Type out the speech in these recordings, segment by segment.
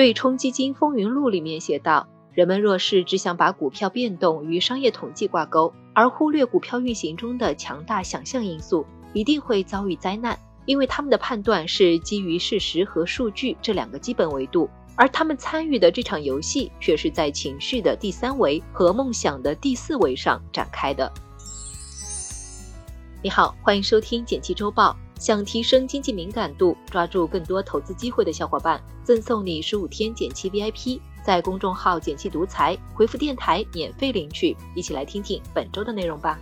对冲基金风云录里面写道：人们若是只想把股票变动与商业统计挂钩，而忽略股票运行中的强大想象因素，一定会遭遇灾难。因为他们的判断是基于事实和数据这两个基本维度，而他们参与的这场游戏却是在情绪的第三维和梦想的第四维上展开的。你好，欢迎收听简七周报。想提升经济敏感度，抓住更多投资机会的小伙伴，赠送你十五天减七 VIP，在公众号“减七独裁回复“电台”免费领取。一起来听听本周的内容吧。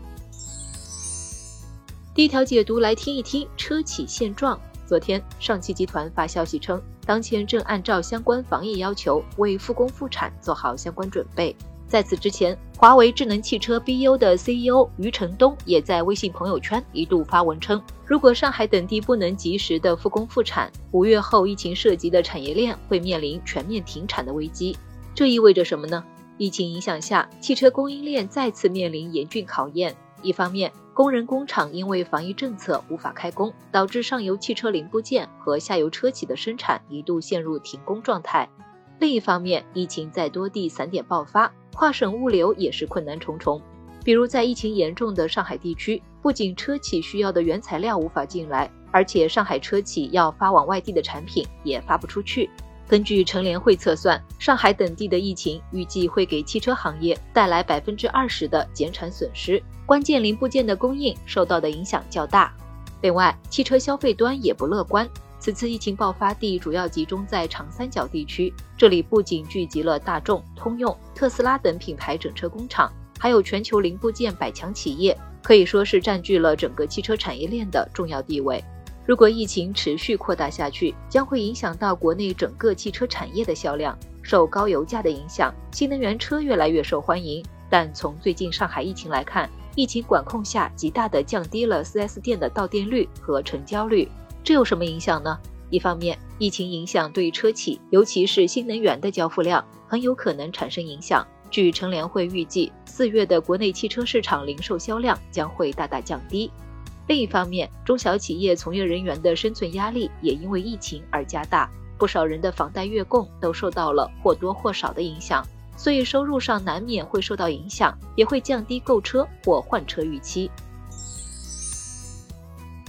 第一条解读来听一听车企现状。昨天，上汽集团发消息称，当前正按照相关防疫要求，为复工复产做好相关准备。在此之前，华为智能汽车 BU 的 CEO 余承东也在微信朋友圈一度发文称，如果上海等地不能及时的复工复产，五月后疫情涉及的产业链会面临全面停产的危机。这意味着什么呢？疫情影响下，汽车供应链再次面临严峻考验。一方面，工人工厂因为防疫政策无法开工，导致上游汽车零部件和下游车企的生产一度陷入停工状态；另一方面，疫情在多地散点爆发。跨省物流也是困难重重，比如在疫情严重的上海地区，不仅车企需要的原材料无法进来，而且上海车企要发往外地的产品也发不出去。根据乘联会测算，上海等地的疫情预计会给汽车行业带来百分之二十的减产损失，关键零部件的供应受到的影响较大。另外，汽车消费端也不乐观。此次疫情爆发地主要集中在长三角地区，这里不仅聚集了大众、通用、特斯拉等品牌整车工厂，还有全球零部件百强企业，可以说是占据了整个汽车产业链的重要地位。如果疫情持续扩大下去，将会影响到国内整个汽车产业的销量。受高油价的影响，新能源车越来越受欢迎，但从最近上海疫情来看，疫情管控下极大的降低了 4S 店的到店率和成交率。这有什么影响呢？一方面，疫情影响对车企，尤其是新能源的交付量，很有可能产生影响。据乘联会预计，四月的国内汽车市场零售销量将会大大降低。另一方面，中小企业从业人员的生存压力也因为疫情而加大，不少人的房贷月供都受到了或多或少的影响，所以收入上难免会受到影响，也会降低购车或换车预期。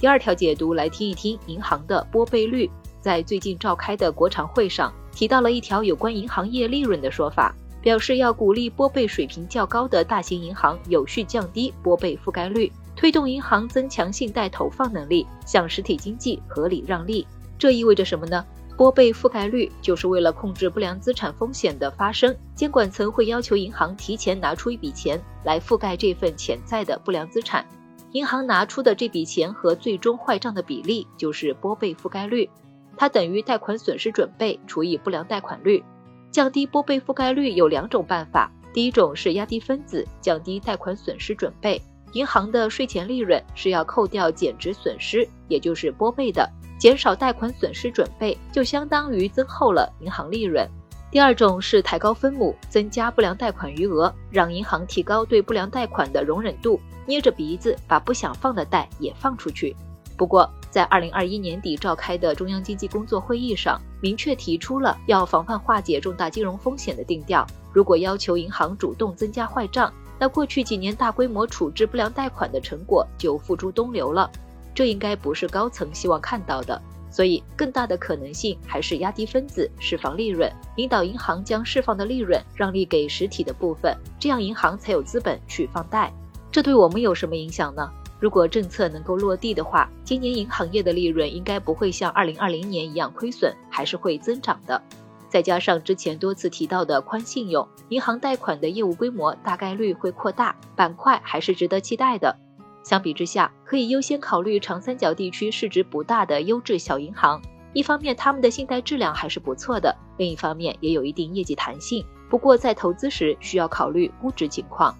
第二条解读来听一听银行的拨备率，在最近召开的国常会上提到了一条有关银行业利润的说法，表示要鼓励拨备水平较高的大型银行有序降低拨备覆盖率，推动银行增强信贷投放能力，向实体经济合理让利。这意味着什么呢？拨备覆盖率就是为了控制不良资产风险的发生，监管层会要求银行提前拿出一笔钱来覆盖这份潜在的不良资产。银行拿出的这笔钱和最终坏账的比例就是拨备覆盖率，它等于贷款损失准备除以不良贷款率。降低拨备覆盖率有两种办法，第一种是压低分子，降低贷款损失准备。银行的税前利润是要扣掉减值损失，也就是拨备的，减少贷款损失准备，就相当于增厚了银行利润。第二种是抬高分母，增加不良贷款余额，让银行提高对不良贷款的容忍度，捏着鼻子把不想放的贷也放出去。不过，在二零二一年底召开的中央经济工作会议上，明确提出了要防范化解重大金融风险的定调。如果要求银行主动增加坏账，那过去几年大规模处置不良贷款的成果就付诸东流了。这应该不是高层希望看到的。所以，更大的可能性还是压低分子，释放利润，引导银行将释放的利润让利给实体的部分，这样银行才有资本去放贷。这对我们有什么影响呢？如果政策能够落地的话，今年银行业的利润应该不会像二零二零年一样亏损，还是会增长的。再加上之前多次提到的宽信用，银行贷款的业务规模大概率会扩大，板块还是值得期待的。相比之下，可以优先考虑长三角地区市值不大的优质小银行。一方面，他们的信贷质量还是不错的；另一方面，也有一定业绩弹性。不过，在投资时需要考虑估值情况。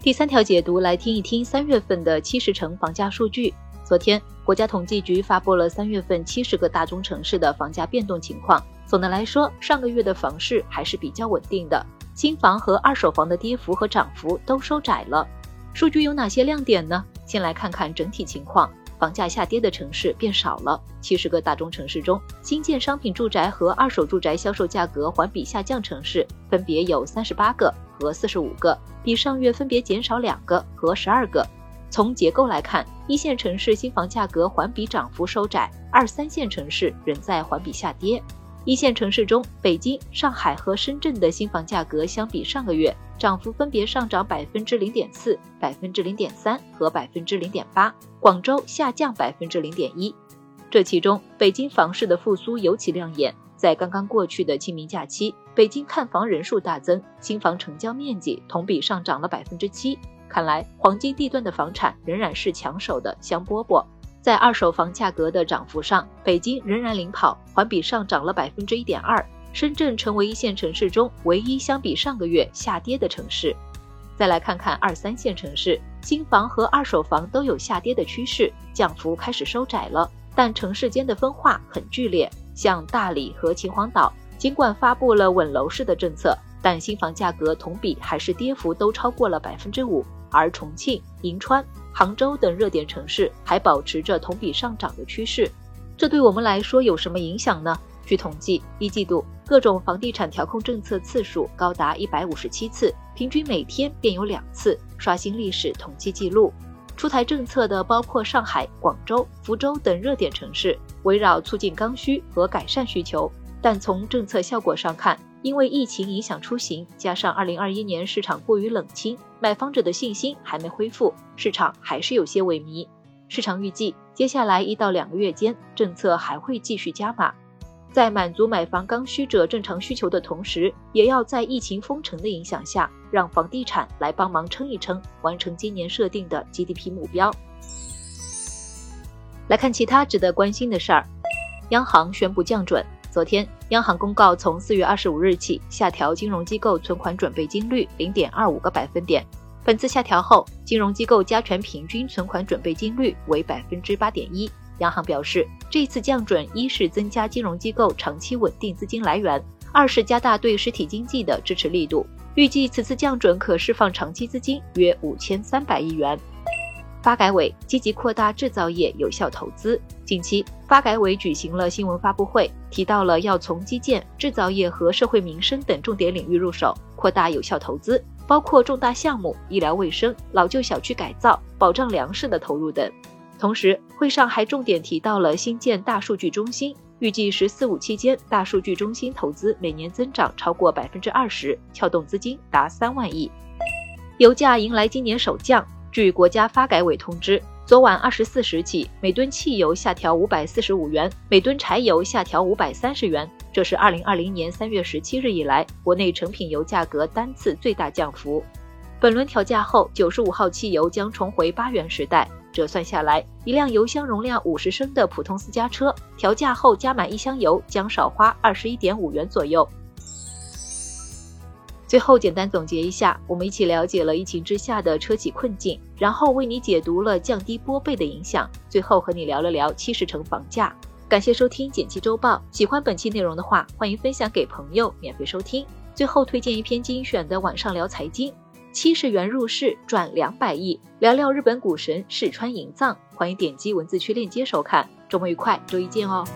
第三条解读来听一听三月份的七十城房价数据。昨天，国家统计局发布了三月份七十个大中城市的房价变动情况。总的来说，上个月的房市还是比较稳定的，新房和二手房的跌幅和涨幅都收窄了。数据有哪些亮点呢？先来看看整体情况。房价下跌的城市变少了。七十个大中城市中，新建商品住宅和二手住宅销售价格环比下降城市分别有三十八个和四十五个，比上月分别减少两个和十二个。从结构来看，一线城市新房价格环比涨幅收窄，二三线城市仍在环比下跌。一线城市中，北京、上海和深圳的新房价格相比上个月涨幅分别上涨百分之零点四、百分之零点三和百分之零点八，广州下降百分之零点一。这其中，北京房市的复苏尤其亮眼。在刚刚过去的清明假期，北京看房人数大增，新房成交面积同比上涨了百分之七。看来，黄金地段的房产仍然是抢手的香饽饽。在二手房价格的涨幅上，北京仍然领跑，环比上涨了百分之一点二。深圳成为一线城市中唯一相比上个月下跌的城市。再来看看二三线城市，新房和二手房都有下跌的趋势，降幅开始收窄了，但城市间的分化很剧烈。像大理和秦皇岛，尽管发布了稳楼市的政策，但新房价格同比还是跌幅都超过了百分之五。而重庆、银川、杭州等热点城市还保持着同比上涨的趋势，这对我们来说有什么影响呢？据统计，一季度各种房地产调控政策次数高达一百五十七次，平均每天便有两次，刷新历史统计记录。出台政策的包括上海、广州、福州等热点城市，围绕促进刚需和改善需求。但从政策效果上看，因为疫情影响出行，加上二零二一年市场过于冷清，买房者的信心还没恢复，市场还是有些萎靡。市场预计，接下来一到两个月间，政策还会继续加码，在满足买房刚需者正常需求的同时，也要在疫情封城的影响下，让房地产来帮忙撑一撑，完成今年设定的 GDP 目标。来看其他值得关心的事儿，央行宣布降准。昨天，央行公告，从四月二十五日起下调金融机构存款准备金率零点二五个百分点。本次下调后，金融机构加权平均存款准备金率为百分之八点一。央行表示，这次降准一是增加金融机构长期稳定资金来源，二是加大对实体经济的支持力度。预计此次降准可释放长期资金约五千三百亿元。发改委积极扩大制造业有效投资。近期，发改委举行了新闻发布会，提到了要从基建、制造业和社会民生等重点领域入手，扩大有效投资，包括重大项目、医疗卫生、老旧小区改造、保障粮食的投入等。同时，会上还重点提到了新建大数据中心，预计“十四五”期间大数据中心投资每年增长超过百分之二十，撬动资金达三万亿。油价迎来今年首降。据国家发改委通知，昨晚二十四时起，每吨汽油下调五百四十五元，每吨柴油下调五百三十元，这是二零二零年三月十七日以来国内成品油价格单次最大降幅。本轮调价后，九十五号汽油将重回八元时代。折算下来，一辆油箱容量五十升的普通私家车，调价后加满一箱油将少花二十一点五元左右。最后简单总结一下，我们一起了解了疫情之下的车企困境，然后为你解读了降低拨备的影响，最后和你聊了聊七十城房价。感谢收听简七周报，喜欢本期内容的话，欢迎分享给朋友免费收听。最后推荐一篇精选的晚上聊财经，七十元入市赚两百亿，聊聊日本股神世川银藏。欢迎点击文字区链接收看。周末愉快，周一见哦。